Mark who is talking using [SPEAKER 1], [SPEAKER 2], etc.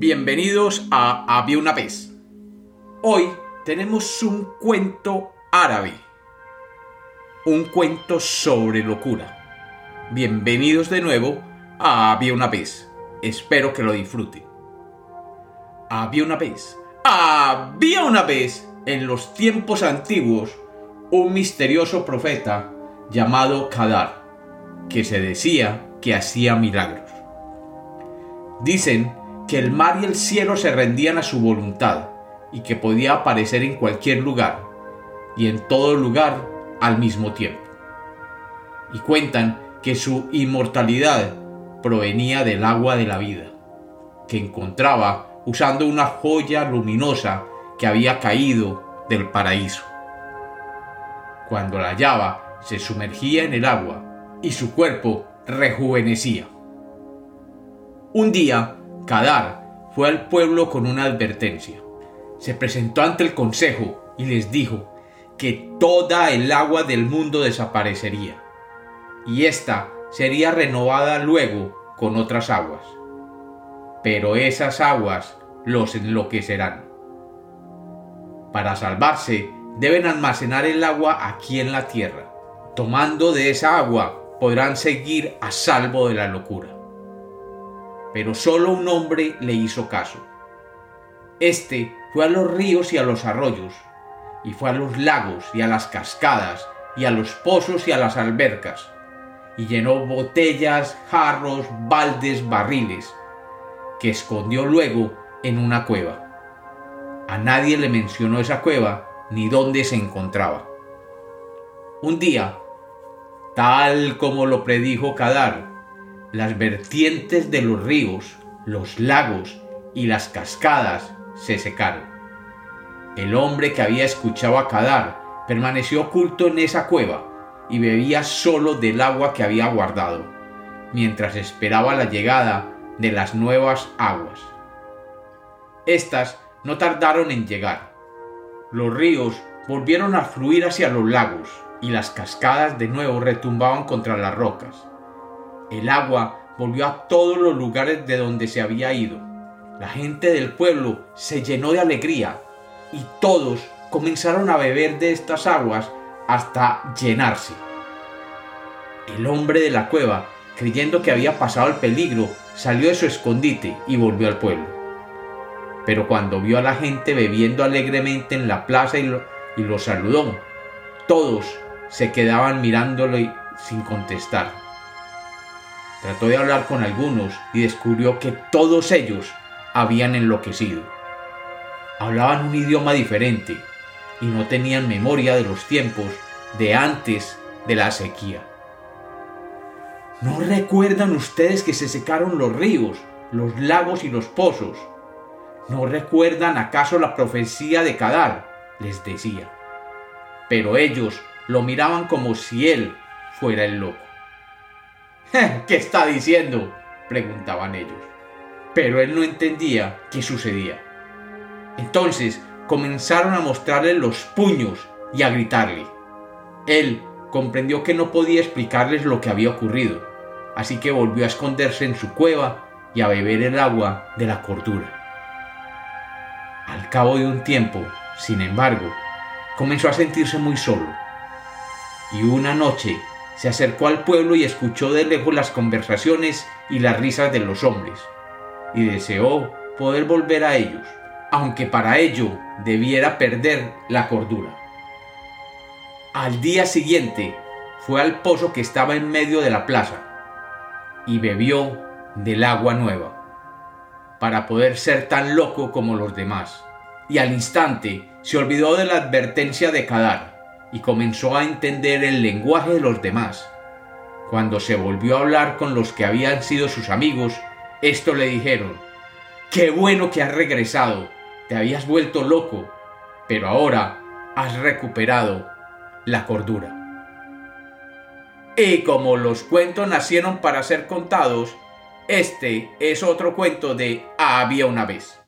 [SPEAKER 1] Bienvenidos a Había una vez. Hoy tenemos un cuento árabe. Un cuento sobre locura. Bienvenidos de nuevo a Había una vez. Espero que lo disfruten. Había una vez. Había una vez en los tiempos antiguos un misterioso profeta llamado Kadar, que se decía que hacía milagros. Dicen que el mar y el cielo se rendían a su voluntad y que podía aparecer en cualquier lugar y en todo lugar al mismo tiempo. Y cuentan que su inmortalidad provenía del agua de la vida, que encontraba usando una joya luminosa que había caído del paraíso. Cuando la hallaba, se sumergía en el agua y su cuerpo rejuvenecía. Un día, Kadar fue al pueblo con una advertencia. Se presentó ante el consejo y les dijo que toda el agua del mundo desaparecería y ésta sería renovada luego con otras aguas. Pero esas aguas los enloquecerán. Para salvarse, deben almacenar el agua aquí en la tierra. Tomando de esa agua podrán seguir a salvo de la locura pero solo un hombre le hizo caso. Este fue a los ríos y a los arroyos, y fue a los lagos y a las cascadas, y a los pozos y a las albercas, y llenó botellas, jarros, baldes, barriles, que escondió luego en una cueva. A nadie le mencionó esa cueva ni dónde se encontraba. Un día, tal como lo predijo Kadar, las vertientes de los ríos, los lagos y las cascadas se secaron. El hombre que había escuchado a Kadar permaneció oculto en esa cueva y bebía solo del agua que había guardado, mientras esperaba la llegada de las nuevas aguas. Estas no tardaron en llegar. Los ríos volvieron a fluir hacia los lagos y las cascadas de nuevo retumbaban contra las rocas. El agua volvió a todos los lugares de donde se había ido. La gente del pueblo se llenó de alegría y todos comenzaron a beber de estas aguas hasta llenarse. El hombre de la cueva, creyendo que había pasado el peligro, salió de su escondite y volvió al pueblo. Pero cuando vio a la gente bebiendo alegremente en la plaza y lo, saludó, todos se quedaban mirándolo sin contestar. Trató de hablar con algunos y descubrió que todos ellos habían enloquecido. Hablaban un idioma diferente y no tenían memoria de los tiempos de antes de la sequía. ¿No recuerdan ustedes que se secaron los ríos, los lagos y los pozos? ¿No recuerdan acaso la profecía de Kadar? les decía. Pero ellos lo miraban como si él fuera el loco. ¿Qué está diciendo? preguntaban ellos. Pero él no entendía qué sucedía. Entonces comenzaron a mostrarle los puños y a gritarle. Él comprendió que no podía explicarles lo que había ocurrido, así que volvió a esconderse en su cueva y a beber el agua de la cordura. Al cabo de un tiempo, sin embargo, comenzó a sentirse muy solo. Y una noche se acercó al pueblo y escuchó de lejos las conversaciones y las risas de los hombres, y deseó poder volver a ellos, aunque para ello debiera perder la cordura. Al día siguiente fue al pozo que estaba en medio de la plaza y bebió del agua nueva, para poder ser tan loco como los demás. Y al instante se olvidó de la advertencia de Kadar y comenzó a entender el lenguaje de los demás. Cuando se volvió a hablar con los que habían sido sus amigos, esto le dijeron, Qué bueno que has regresado, te habías vuelto loco, pero ahora has recuperado la cordura. Y como los cuentos nacieron para ser contados, este es otro cuento de Había una vez.